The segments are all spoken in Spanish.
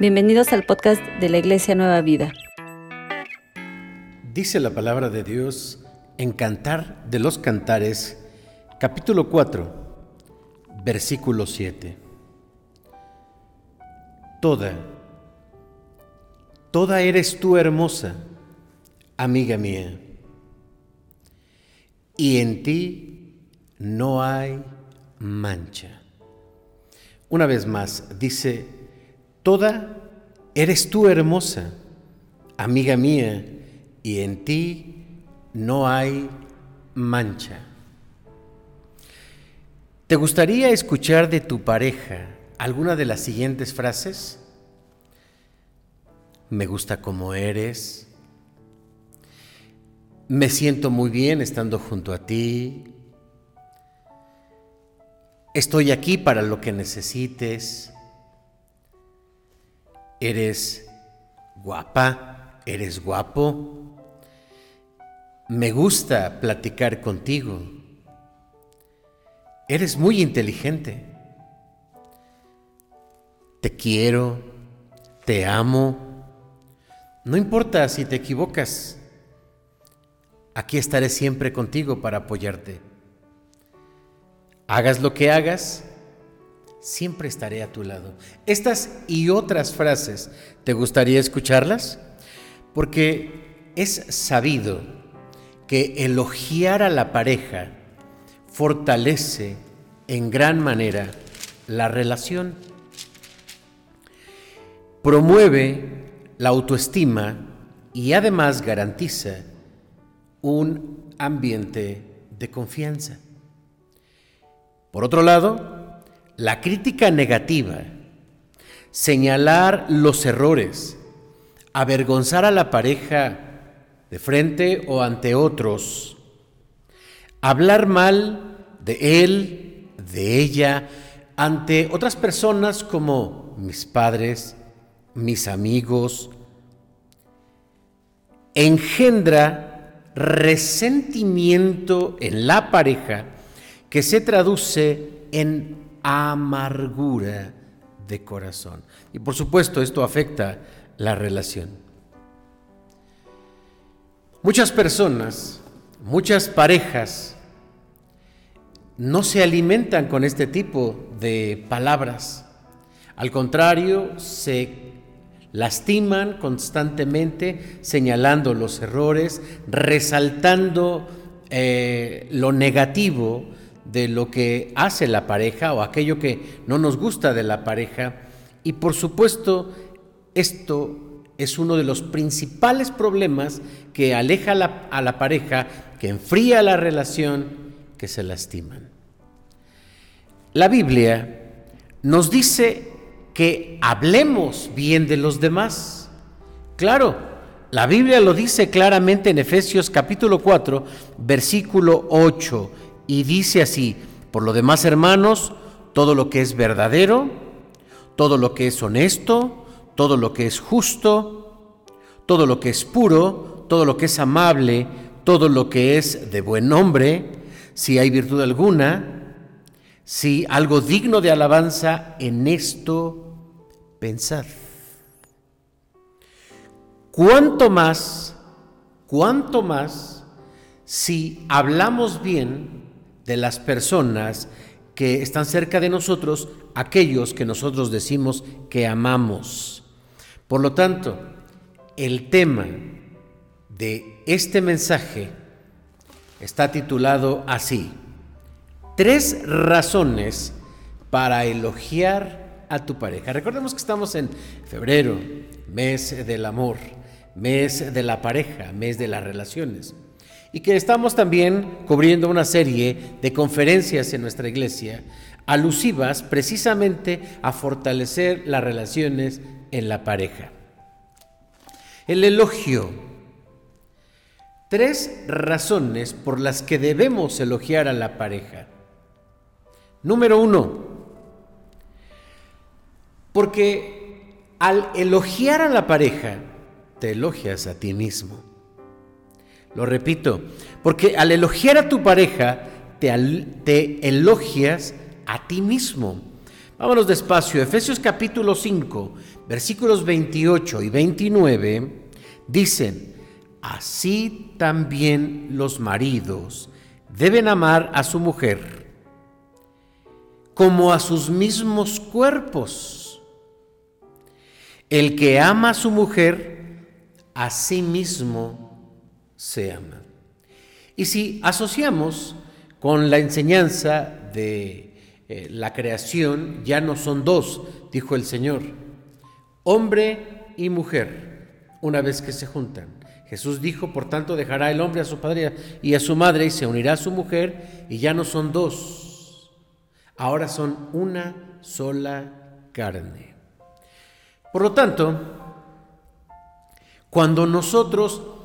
Bienvenidos al podcast de la Iglesia Nueva Vida. Dice la palabra de Dios en Cantar de los Cantares, capítulo 4, versículo 7. Toda, toda eres tú hermosa, amiga mía, y en ti no hay mancha. Una vez más, dice, toda eres tú hermosa, amiga mía, y en ti no hay mancha. ¿Te gustaría escuchar de tu pareja alguna de las siguientes frases? Me gusta como eres. Me siento muy bien estando junto a ti. Estoy aquí para lo que necesites. Eres guapa, eres guapo. Me gusta platicar contigo. Eres muy inteligente. Te quiero, te amo. No importa si te equivocas. Aquí estaré siempre contigo para apoyarte. Hagas lo que hagas, siempre estaré a tu lado. Estas y otras frases, ¿te gustaría escucharlas? Porque es sabido que elogiar a la pareja fortalece en gran manera la relación. Promueve la autoestima y además garantiza un ambiente de confianza. Por otro lado, la crítica negativa, señalar los errores, avergonzar a la pareja de frente o ante otros, hablar mal de él, de ella, ante otras personas como mis padres, mis amigos, engendra resentimiento en la pareja que se traduce en amargura de corazón. Y por supuesto esto afecta la relación. Muchas personas, muchas parejas no se alimentan con este tipo de palabras. Al contrario, se lastiman constantemente señalando los errores, resaltando eh, lo negativo de lo que hace la pareja o aquello que no nos gusta de la pareja. Y por supuesto, esto es uno de los principales problemas que aleja a la, pareja, que enfría la relación, que se lastiman. La Biblia nos dice que hablemos bien de los demás. Claro, la Biblia lo dice claramente en Efesios capítulo 4, versículo 8 y dice así, por lo demás hermanos, todo lo que es verdadero, todo lo que es honesto, todo lo que es justo, todo lo que es puro, todo lo que es amable, todo lo que es de buen nombre, si hay virtud alguna, si algo digno de alabanza, en esto pensad. ¿Cuánto más, cuánto más, si hablamos bien de las personas que están cerca de nosotros, aquellos que nosotros decimos que amamos. Por lo tanto, el tema de este mensaje está titulado así, tres razones para elogiar a tu pareja. Recordemos que estamos en febrero, mes del amor, mes de la pareja, mes de las relaciones y que estamos también cubriendo una serie de conferencias en nuestra iglesia alusivas precisamente a fortalecer las relaciones en la pareja. El elogio. Tres razones por las que debemos elogiar a la pareja. Número uno, porque al elogiar a la pareja, te elogias a ti mismo. Lo repito, porque al elogiar a tu pareja, te, elogias a ti mismo. Vámonos despacio. Efesios capítulo 5, versículos 28 y 29 dicen, así también los maridos deben amar a su mujer como a sus mismos cuerpos. El que ama a su mujer, a sí mismo se ama. Y si asociamos con la enseñanza de eh, la creación, ya no son dos, dijo el Señor, hombre y mujer, una vez que se juntan. Jesús dijo, por tanto, dejará el hombre a su padre y a su madre y se unirá a su mujer y ya no son dos, ahora son una sola carne. Por lo tanto, cuando nosotros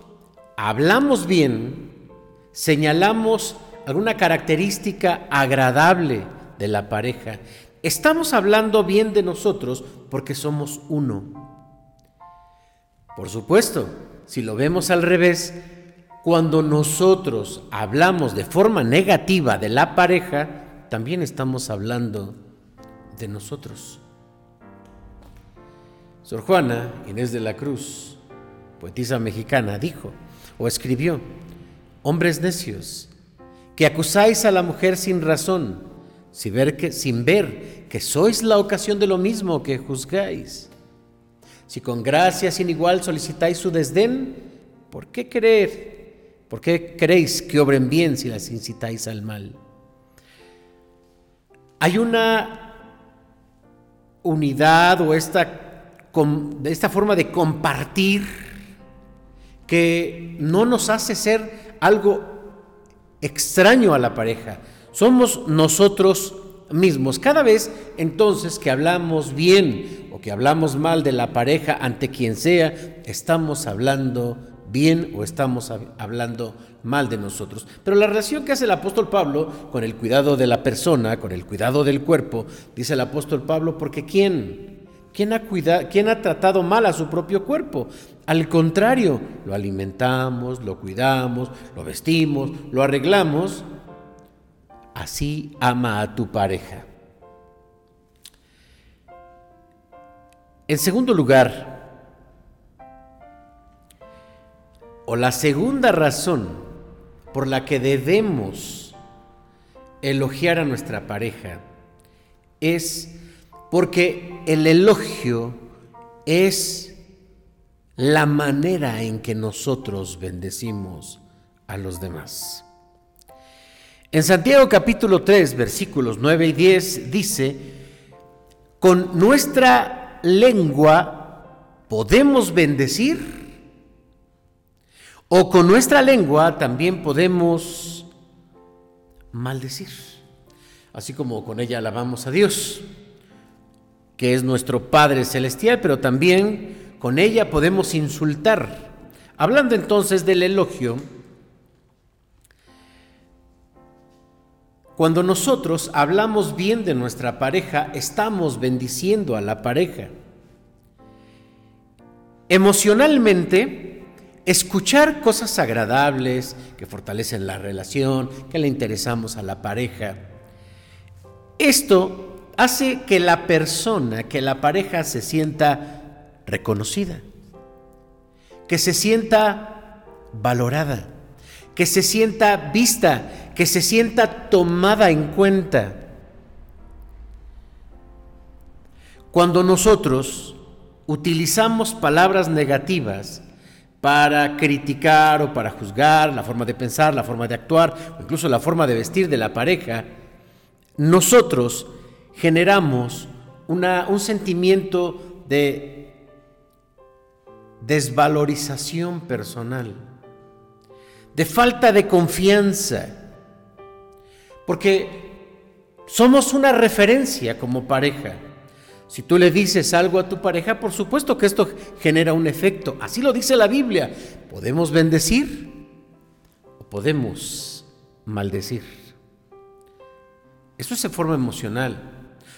hablamos bien, señalamos alguna característica agradable de la pareja, estamos hablando bien de nosotros porque somos uno. Por supuesto, si lo vemos al revés, cuando nosotros hablamos de forma negativa de la pareja, también estamos hablando de nosotros. Sor Juana Inés de la Cruz, poetisa mexicana, dijo o escribió, hombres necios, que acusáis a la mujer sin razón, sin ver que, sois la ocasión de lo mismo que juzgáis. Si con gracia sin igual solicitáis su desdén, ¿por qué creer? ¿Por qué creéis que obren bien si las incitáis al mal? Hay una unidad o esta forma de compartir que no nos hace ser algo extraño a la pareja. Somos nosotros mismos. Cada vez entonces que hablamos bien que hablamos mal de la pareja ante quien sea, estamos hablando bien o estamos hablando mal de nosotros. Pero la relación que hace el apóstol Pablo con el cuidado de la persona, con el cuidado del cuerpo, dice el apóstol Pablo, porque ¿quién? ¿Quién ha, cuidado, ¿Quién ha tratado mal a su propio cuerpo? Al contrario, lo alimentamos, lo cuidamos, lo vestimos, lo arreglamos. Así ama a tu pareja. En segundo lugar, o la segunda razón por la que debemos elogiar a nuestra pareja es porque el elogio es la manera en que nosotros bendecimos a los demás. En Santiago capítulo 3 versículos 9 y 10 dice, con nuestra lengua podemos bendecir o con nuestra lengua también podemos maldecir. Así como con ella alabamos a Dios, que es nuestro Padre Celestial, pero también con ella podemos insultar. Hablando entonces del elogio, Cuando nosotros hablamos bien de nuestra pareja, estamos bendiciendo a la pareja. Emocionalmente, escuchar cosas agradables que fortalecen la relación, que le interesamos a la pareja, esto hace que la persona, que la pareja se sienta reconocida, que se sienta valorada, que se sienta vista, que se sienta tomada en cuenta. Cuando nosotros utilizamos palabras negativas para criticar o para juzgar la forma de pensar, la forma de actuar o incluso la forma de vestir de la pareja, nosotros generamos un sentimiento de desvalorización personal, de falta de confianza porque somos una referencia como pareja. Si tú le dices algo a tu pareja, por supuesto que esto genera un efecto. Así lo dice la Biblia. Podemos bendecir o podemos maldecir. Eso es en forma emocional.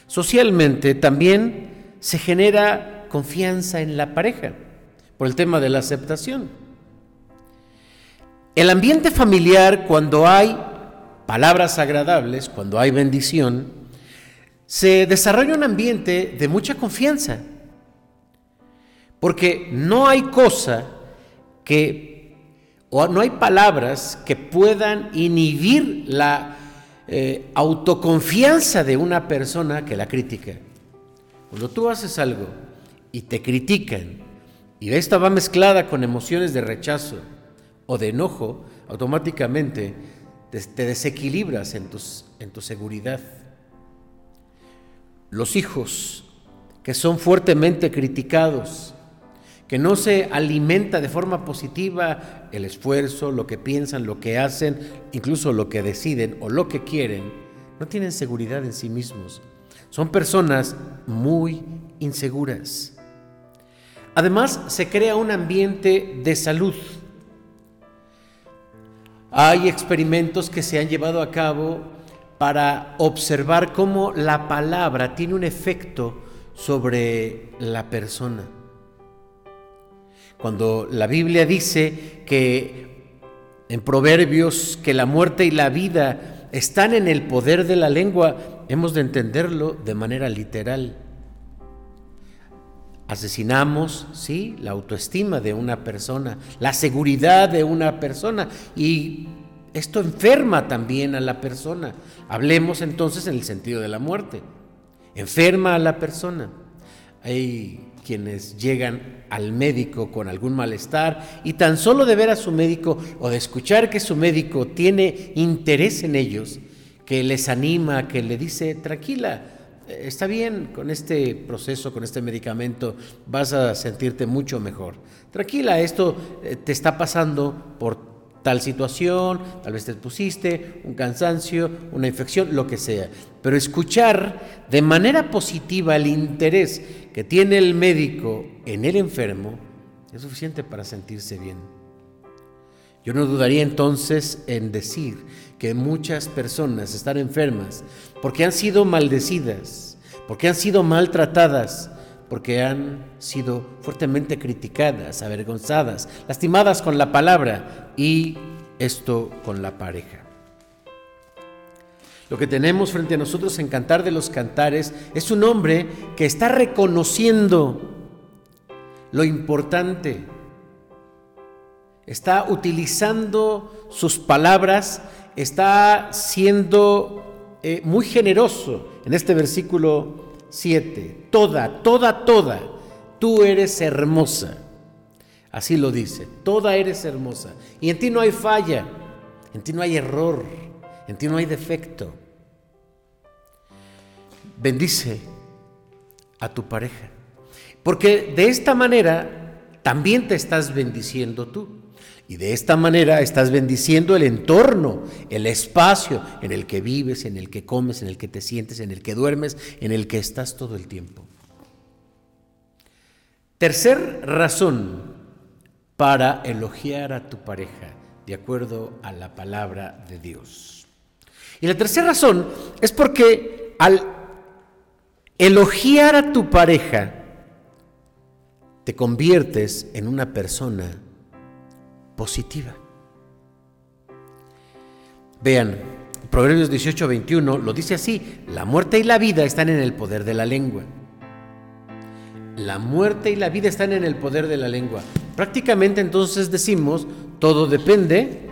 Socialmente también se genera confianza en la pareja por el tema de la aceptación. El ambiente familiar, cuando hay palabras agradables, cuando hay bendición, se desarrolla un ambiente de mucha confianza, porque no hay cosa que, o no hay palabras que puedan inhibir la eh, autoconfianza de una persona que la critica. Cuando tú haces algo y te critican, y esta va mezclada con emociones de rechazo o de enojo, automáticamente te desequilibras en, en tu seguridad. Los hijos que son fuertemente criticados, que no se alimenta de forma positiva el esfuerzo, lo que piensan, lo que hacen, incluso lo que deciden o lo que quieren, no tienen seguridad en sí mismos. Son personas muy inseguras. Además, se crea un ambiente de salud. Hay experimentos que se han llevado a cabo para observar cómo la palabra tiene un efecto sobre la persona. Cuando la Biblia dice que en Proverbios que la muerte y la vida están en el poder de la lengua, hemos de entenderlo de manera literal. Asesinamos, sí, la autoestima de una persona, la seguridad de una persona y esto enferma también a la persona. Hablemos entonces en el sentido de la muerte. Enferma a la persona. Hay quienes llegan al médico con algún malestar y tan solo de ver a su médico o de escuchar que su médico tiene interés en ellos, que les anima, que le dice, tranquila, está bien con este proceso, con este medicamento, vas a sentirte mucho mejor. Tranquila, esto eh, te está pasando por tal situación, tal vez te pusiste un cansancio, una infección, lo que sea. Pero escuchar de manera positiva el interés que tiene el médico en el enfermo es suficiente para sentirse bien. Yo no dudaría entonces en decir que muchas personas están enfermas porque han sido maldecidas, porque han sido maltratadas, porque han sido fuertemente criticadas, avergonzadas, lastimadas con la palabra y esto con la pareja. Lo que tenemos frente a nosotros en Cantar de los Cantares es un hombre que está reconociendo lo importante, está utilizando sus palabras, está siendo eh, muy generoso en este versículo 7. Toda, toda, toda, tú eres hermosa. Así lo dice, toda eres hermosa. Y en ti no hay falla, en ti no hay error, en ti no hay defecto. Bendice a tu pareja, porque de esta manera también te estás bendiciendo tú. Y de esta manera estás bendiciendo el entorno, el espacio en el que vives, en el que comes, en el que te sientes, en el que duermes, en el que estás todo el tiempo. Tercer razón para elogiar a tu pareja de acuerdo a la palabra de Dios. Y la tercera razón es porque al elogiar a tu pareja, te conviertes en una persona positiva. Vean, Proverbios 18, 21 lo dice así, la muerte y la vida están en el poder de la lengua. La muerte y la vida están en el poder de la lengua. Prácticamente entonces decimos, todo depende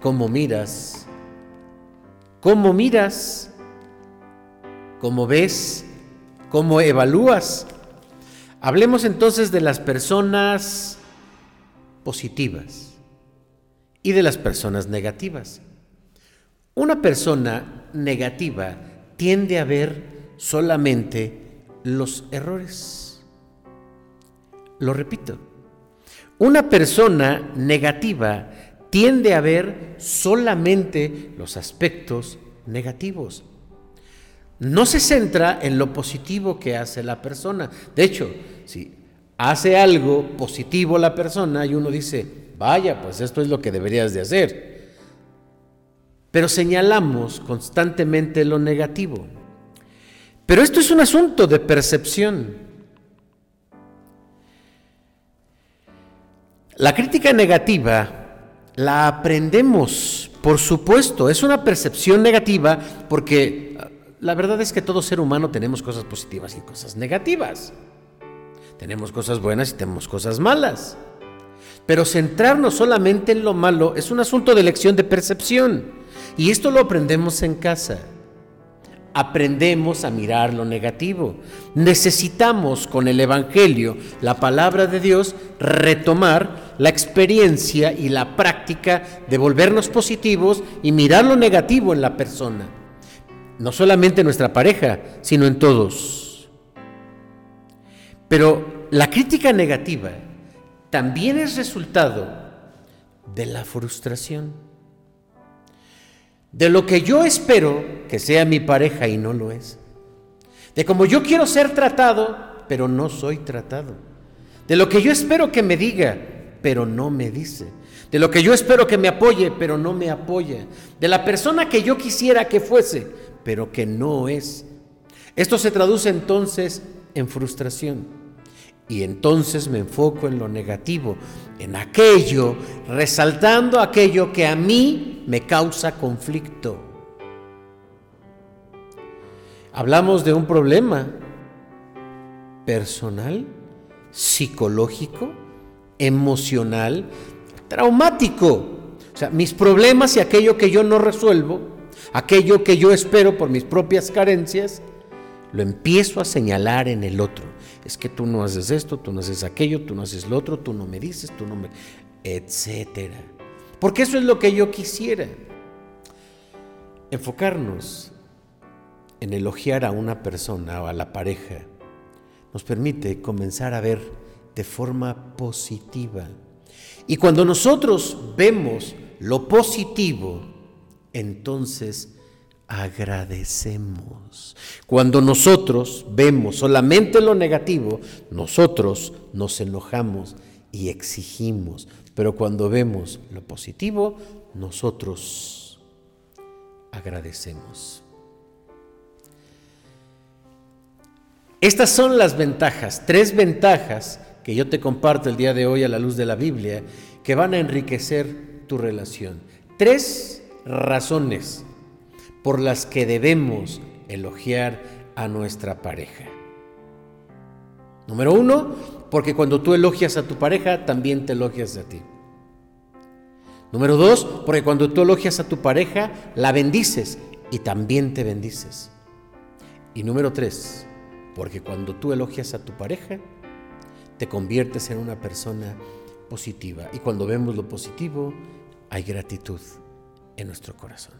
cómo miras. ¿Cómo miras? ¿Cómo ves? ¿Cómo evalúas? Hablemos entonces de las personas positivas y de las personas negativas. Una persona negativa tiende a ver solamente los errores. Lo repito, una persona negativa tiende a ver solamente los aspectos negativos. No se centra en lo positivo que hace la persona. De hecho, si hace algo positivo la persona y uno dice, vaya, pues esto es lo que deberías de hacer. Pero señalamos constantemente lo negativo. Pero esto es un asunto de percepción. La crítica negativa la aprendemos, por supuesto, es una percepción negativa porque la verdad es que todo ser humano tenemos cosas positivas y cosas negativas. Tenemos cosas buenas y tenemos cosas malas. Pero centrarnos solamente en lo malo es un asunto de elección de percepción. Y esto lo aprendemos en casa. Aprendemos a mirar lo negativo. Necesitamos con el Evangelio, la palabra de Dios, retomar la experiencia y la práctica de volvernos positivos y mirar lo negativo en la persona. No solamente en nuestra pareja, sino en todos. Pero la crítica negativa también es resultado de la frustración. De lo que yo espero que sea mi pareja y no lo es. De cómo yo quiero ser tratado, pero no soy tratado. De lo que yo espero que me diga, pero no me dice. De lo que yo espero que me apoye, pero no me apoya. De la persona que yo quisiera que fuese, pero que no es. Esto se traduce entonces en frustración. Y entonces me enfoco en lo negativo, en aquello, resaltando aquello que a mí me causa conflicto. Hablamos de un problema personal, psicológico, emocional, traumático. O sea, mis problemas y aquello que yo no resuelvo, aquello que yo espero por mis propias carencias, lo empiezo a señalar en el otro es que tú no haces esto, tú no haces aquello, tú no haces lo otro, tú no me dices, tú no me... etcétera. Porque eso es lo que yo quisiera. Enfocarnos en elogiar a una persona o a la pareja nos permite comenzar a ver de forma positiva. Y cuando nosotros vemos lo positivo, entonces agradecemos. Cuando nosotros vemos solamente lo negativo, nosotros nos enojamos y exigimos. Pero cuando vemos lo positivo, nosotros agradecemos. Estas son las ventajas, tres ventajas que yo te comparto el día de hoy a la luz de la Biblia, que van a enriquecer tu relación. Tres razones por las que debemos elogiar a nuestra pareja. Número uno, porque cuando tú elogias a tu pareja, también te elogias a ti. Número dos, porque cuando tú elogias a tu pareja, la bendices y también te bendices. Y número tres, porque cuando tú elogias a tu pareja, te conviertes en una persona positiva. Y cuando vemos lo positivo, hay gratitud en nuestro corazón.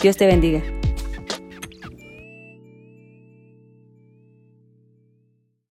Dios te bendiga.